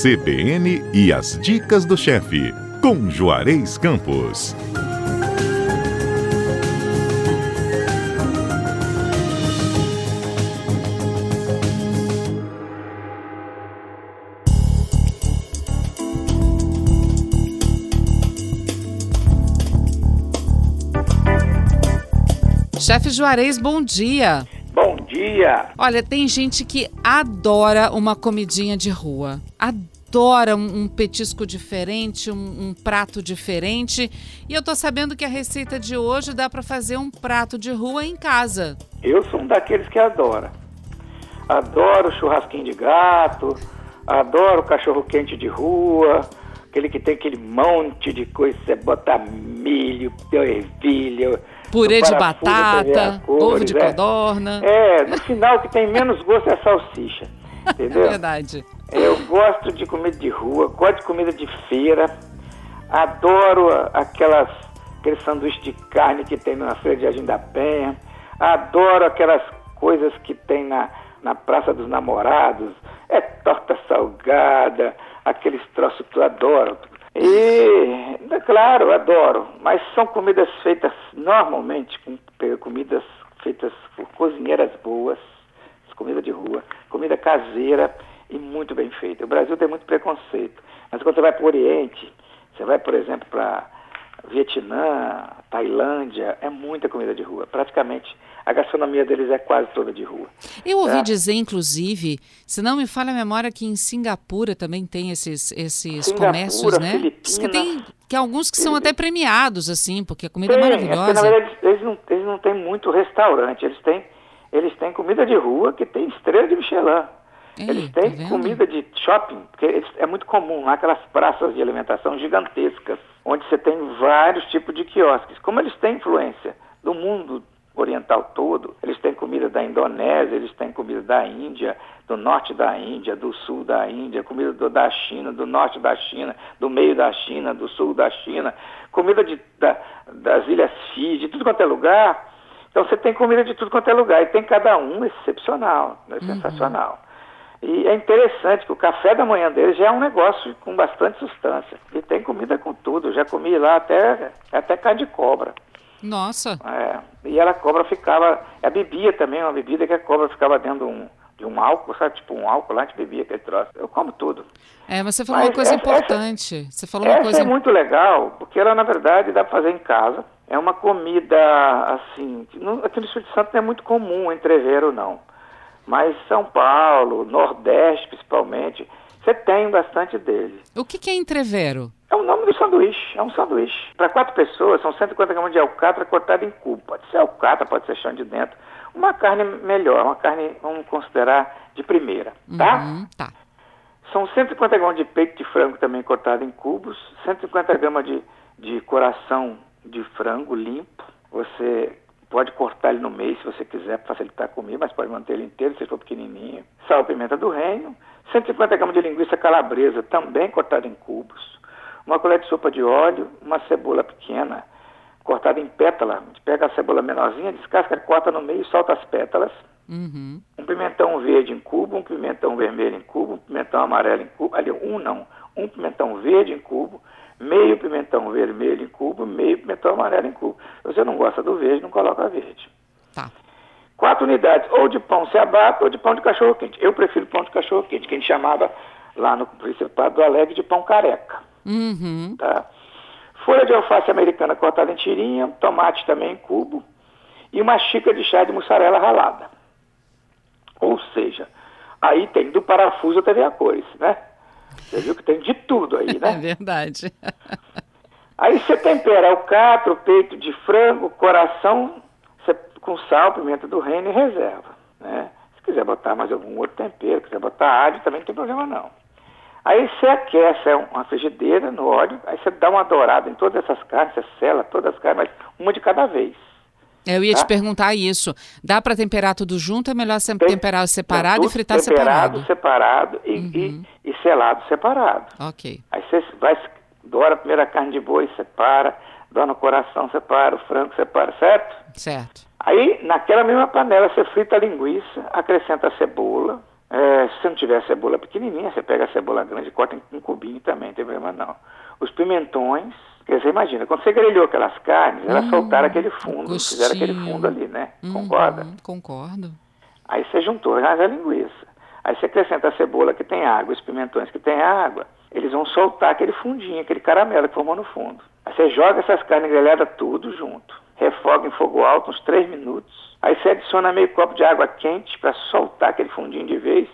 CBN e as dicas do chefe, com Juarez Campos. Chefe Juarez, bom dia. Bom dia. Olha, tem gente que adora uma comidinha de rua. Adora um, um petisco diferente, um, um, prato diferente. E eu tô sabendo que a receita de hoje dá para fazer um prato de rua em casa. Eu sou um daqueles que adora. Adoro churrasquinho de gato, adoro cachorro quente de rua, aquele que tem aquele monte de coisa, você bota milho, ervilha, Purê de batata, cores, ovo de é. codorna. É, no final o que tem menos gosto é a salsicha. Entendeu? É verdade. Eu gosto de comida de rua, gosto de comida de feira, adoro aquelas, aqueles sanduíches de carne que tem na feira de Jardim da Penha, adoro aquelas coisas que tem na, na Praça dos Namorados, é torta salgada, aqueles troços que eu adoro. E, claro, adoro, mas são comidas feitas normalmente com comidas feitas por cozinheiras boas, comida de rua, comida caseira e muito bem feita. O Brasil tem muito preconceito, mas quando você vai para o Oriente, você vai, por exemplo, para Vietnã, Tailândia, é muita comida de rua. Praticamente a gastronomia deles é quase toda de rua. Eu ouvi tá? dizer, inclusive, se não me falha a memória, que em Singapura também tem esses, esses Singapura, comércios, né? Filipinas, que tem que alguns que são até premiados, assim, porque a comida é tem, é maravilhosa. É na verdade, eles não, eles não têm muito restaurante, eles têm, eles têm comida de rua que tem estrela de Michelin. Ei, eles têm tá comida de shopping, porque é muito comum lá aquelas praças de alimentação gigantescas, onde você tem vários tipos de quiosques. Como eles têm influência do mundo oriental todo, eles têm comida da Indonésia, eles têm comida da Índia, do norte da Índia, do sul da Índia, comida do, da China, do norte da China, do meio da China, do sul da China, comida de, da, das ilhas Fiji, de tudo quanto é lugar. Então você tem comida de tudo quanto é lugar e tem cada um excepcional, né, uhum. sensacional. E é interessante que o café da manhã deles já é um negócio com bastante substância. E tem comida com tudo. Eu já comi lá até, até carne de cobra. Nossa! É, e ela, a cobra ficava. A bebia também, uma bebida que a cobra ficava dentro de um, de um álcool, sabe? Tipo um álcool lá, a gente bebia aquele troço. Eu como tudo. É, mas você falou mas uma coisa essa, importante. Essa, você falou uma coisa. é muito legal, porque ela, na verdade, dá para fazer em casa. É uma comida, assim, no, aqui no Espírito Santo não é muito comum entreveiro, não. Mas São Paulo, Nordeste principalmente, você tem bastante dele. O que, que é entrevero? É o nome do sanduíche, é um sanduíche. Para quatro pessoas, são 150 gramas de alcatra cortada em cubo. Pode ser alcatra, pode ser chão de dentro. Uma carne melhor, uma carne, vamos considerar, de primeira, tá? Uhum, tá. São 150 gramas de peito de frango também cortado em cubos, 150 gramas de, de coração de frango limpo. Você Pode cortar ele no meio se você quiser para facilitar comigo, mas pode manter ele inteiro se for pequenininho. Sal, pimenta do reino, 150 gramas de linguiça calabresa, também cortada em cubos. Uma colher de sopa de óleo, uma cebola pequena, cortada em pétala. A gente pega a cebola menorzinha, descasca, corta no meio e solta as pétalas. Uhum. Um pimentão verde em cubo, um pimentão vermelho em cubo, um pimentão amarelo em cubo. Ali, um não, um pimentão verde em cubo, meio pimentão vermelho em cubo, meio pimentão amarelo em cubo. Se você não gosta do verde, não coloca verde. Tá. Quatro unidades, ou de pão ciabatta ou de pão de cachorro quente. Eu prefiro pão de cachorro quente, que a gente chamava lá no Principado do Alegre de pão careca. Uhum. Tá? Folha de alface americana cortada em tirinha, tomate também em cubo e uma xícara de chá de mussarela ralada. Ou seja, aí tem do parafuso até ver a cores, né? Você viu que tem de tudo aí, né? É verdade. Aí você tempera o cato, o peito de frango, coração, você, com sal, pimenta do reino e reserva. Né? Se quiser botar mais algum outro tempero, quiser botar alho, também não tem problema não. Aí você aquece uma frigideira no óleo, aí você dá uma dourada em todas essas carnes, você sela todas as carnes, mas uma de cada vez. Eu ia tá? te perguntar isso. Dá para temperar tudo junto? É melhor sempre Tem, temperar separado e fritar temperado, separado? separado e, uhum. e, e, selado separado. Ok. Aí você vai, doura a primeira carne de boi, separa, no coração, separa, o frango separa, certo? Certo. Aí, naquela mesma panela, você frita a linguiça, acrescenta a cebola, É, se você não tiver cebola pequenininha, você pega a cebola grande e corta em um cubinho também, não tem problema não. Os pimentões, dizer, imagina, quando você grelhou aquelas carnes, elas hum, soltaram aquele fundo, gostinho. fizeram aquele fundo ali, né? Uhum, Concorda? Concordo. Aí você juntou a linguiça. Aí você acrescenta a cebola que tem água, os pimentões que tem água, eles vão soltar aquele fundinho, aquele caramelo que formou no fundo. Aí você joga essas carnes grelhadas tudo junto, refoga em fogo alto uns 3 minutos. Aí você adiciona meio copo de água quente para soltar aquele fundinho de vez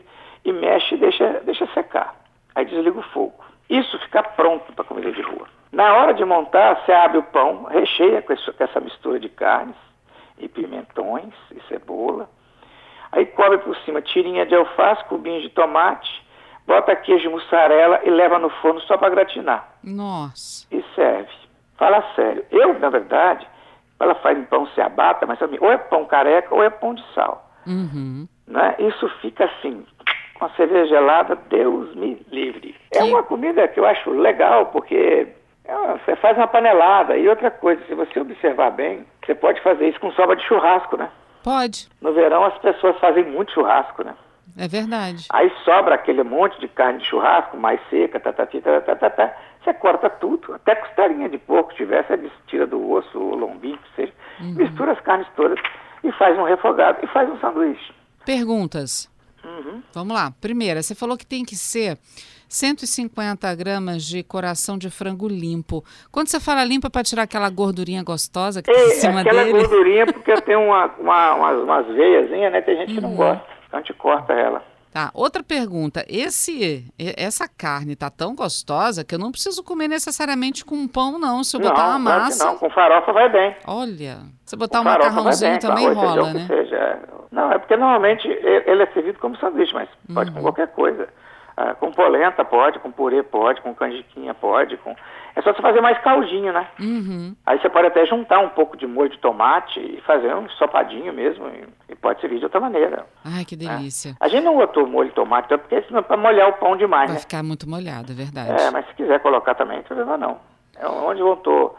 e mexe e deixa, deixa secar. Aí desliga o fogo. Isso fica pronto para comida de rua. Na hora de montar, você abre o pão, recheia com essa mistura de carnes e pimentões e cebola. Aí cobre por cima tirinha de alface, cubinhos de tomate, bota queijo mussarela e leva no forno só para gratinar. Nossa. E serve. Fala sério. Eu, na verdade, ela faz um pão se abata, mas ou é pão careca ou é pão de sal. Uhum. Né? Isso fica assim, com a cerveja gelada, Deus me livre. É uma comida que eu acho legal, porque você faz uma panelada. E outra coisa, se você observar bem, você pode fazer isso com sobra de churrasco, né? Pode. No verão as pessoas fazem muito churrasco, né? É verdade. Aí sobra aquele monte de carne de churrasco, mais seca, tá, tá, tá, tá, tá, tá, você corta tudo, até costarinha de porco tiver, você tira do osso, o lombinho, que seja, uhum. mistura as carnes todas e faz um refogado e faz um sanduíche. Perguntas. Uhum. Vamos lá. Primeira, você falou que tem que ser 150 gramas de coração de frango limpo. Quando você fala limpo, é para tirar aquela gordurinha gostosa que é, em cima aquela dele? Aquela gordurinha, porque tem uma, uma, umas, umas veiazinhas, né? Tem gente uhum. que não uhum. gosta. Então a gente corta ela. Tá, outra pergunta. Esse, essa carne tá tão gostosa que eu não preciso comer necessariamente com pão, não. Se eu não, botar uma massa. não, com farofa vai bem. Olha, se botar com um macarrãozinho também arroz, rola, né? Seja. Não, é porque normalmente ele é servido como sanduíche, mas pode com uhum. qualquer coisa. Ah, com polenta pode, com purê pode, com canjiquinha pode, com... É só você fazer mais caldinho, né? Uhum. Aí você pode até juntar um pouco de molho de tomate e fazer um sopadinho mesmo, e, e pode servir de outra maneira. Ai, que delícia. É. A gente não botou molho de tomate, porque senão é para molhar o pão demais, Vai né? ficar muito molhado, é verdade. É, mas se quiser colocar também, não problema não. É onde botou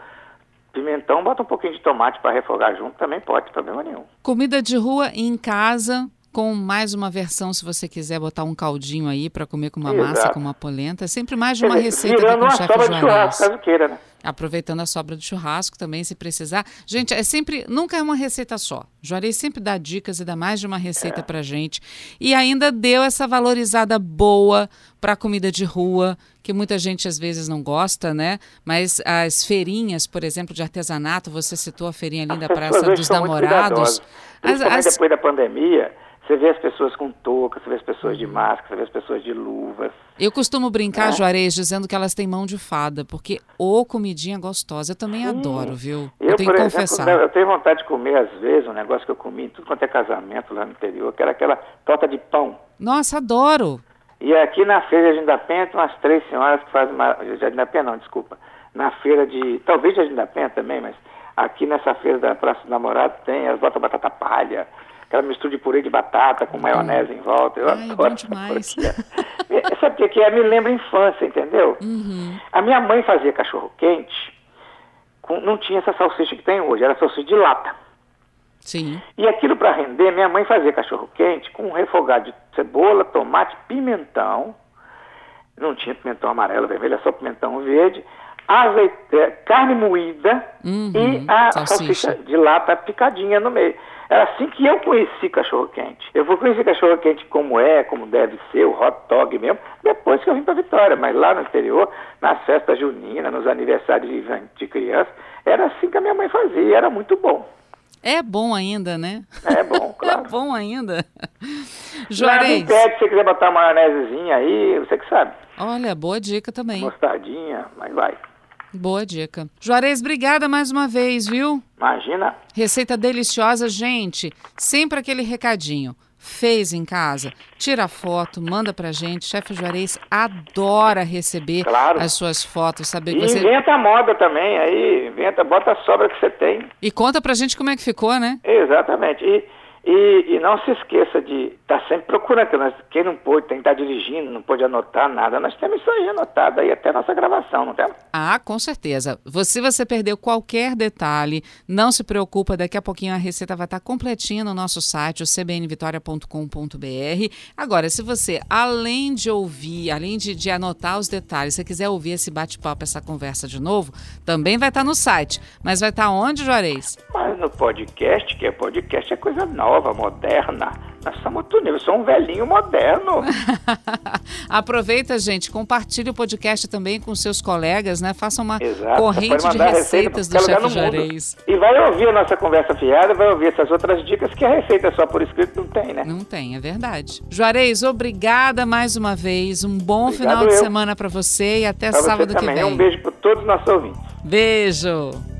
pimentão, bota um pouquinho de tomate para refogar junto, também pode, problema nenhum. Comida de rua em casa, com mais uma versão, se você quiser botar um caldinho aí para comer com uma Exato. massa, com uma polenta. É sempre mais de uma receita aqui com o chefe queira, né? Aproveitando a sobra do churrasco também, se precisar. Gente, é sempre, nunca é uma receita só. Juarez sempre dá dicas e dá mais de uma receita é. pra gente. E ainda deu essa valorizada boa para comida de rua, que muita gente às vezes não gosta, né? Mas as feirinhas, por exemplo, de artesanato, você citou a feirinha ali da Praça dos Namorados. As, as... depois da pandemia, você vê as pessoas com touca, você vê as pessoas de máscara, você vê as pessoas de luvas. Eu costumo brincar, é. Juarez, dizendo que elas têm mão de fada, porque ô comidinha gostosa. Eu também Sim. adoro, viu? Eu, eu tenho que confessar. Eu tenho vontade de comer, às vezes, um negócio que eu comi em tudo quanto é casamento lá no interior, que era aquela torta de pão. Nossa, adoro! E aqui na feira de Agenda Penha tem umas três senhoras que fazem uma. De não, desculpa. Na feira de. Talvez de Agenda Penha também, mas aqui nessa feira da Praça do Namorado tem, elas botam batata palha aquela mistura de purê de batata com maionese em volta. Eu Ai, adoro. Bom demais. Sabe o que é? Me lembra a infância, entendeu? Uhum. A minha mãe fazia cachorro quente, com, não tinha essa salsicha que tem hoje, era salsicha de lata. Sim. E aquilo para render, minha mãe fazia cachorro quente com um refogado de cebola, tomate, pimentão. Não tinha pimentão amarelo, vermelho, é só pimentão verde. Azeite, é, carne moída uhum. e a salsicha. salsicha de lata picadinha no meio. Era assim que eu conheci cachorro-quente. Eu vou conhecer cachorro-quente como é, como deve ser, o hot dog mesmo, depois que eu vim para Vitória. Mas lá no interior, nas festas juninas, nos aniversários de, de criança, era assim que a minha mãe fazia, era muito bom. É bom ainda, né? É bom, claro. é bom ainda. Juarez. Nada impede, se você quiser botar uma maionesezinha aí, você que sabe. Olha, boa dica também. Mostardinha, mas vai. Boa dica. Juarez, obrigada mais uma vez, viu? Imagina. Receita deliciosa, gente. Sempre aquele recadinho. Fez em casa, tira foto, manda pra gente. Chefe Juarez adora receber claro. as suas fotos, saber que e você. Inventa a moda também, aí inventa, bota a sobra que você tem. E conta pra gente como é que ficou, né? Exatamente. E, E, e, não se esqueça de estar tá sempre procurando, nós, quem não pôde, tem que estar tá dirigindo, não pode anotar nada. Nós temos isso aí anotado aí até a nossa gravação, não temos? Ah, com certeza. Se você perdeu qualquer detalhe, não se preocupa, daqui a pouquinho a receita vai estar tá completinha no nosso site, o cbnvitoria.com.br. Agora, se você, além de ouvir, além de, de anotar os detalhes, se quiser ouvir esse bate-papo, essa conversa de novo, também vai estar no site. Mas vai estar onde, Juarez? Mas no podcast, que é podcast, é coisa nova moderna. Nós somos nível, eu sou um velhinho moderno. Aproveita, gente, compartilhe o podcast também com seus colegas, né? Faça uma Exato, corrente de receitas do chefe Juarez. E vai ouvir a nossa conversa fiada, vai ouvir essas outras dicas que a receita só por escrito não tem, né? Não tem, é verdade. Juarez, obrigada mais uma vez. Um bom Obrigado final de eu. semana para você e até pra sábado que vem. Um beijo para todos os nossos ouvintes. Beijo.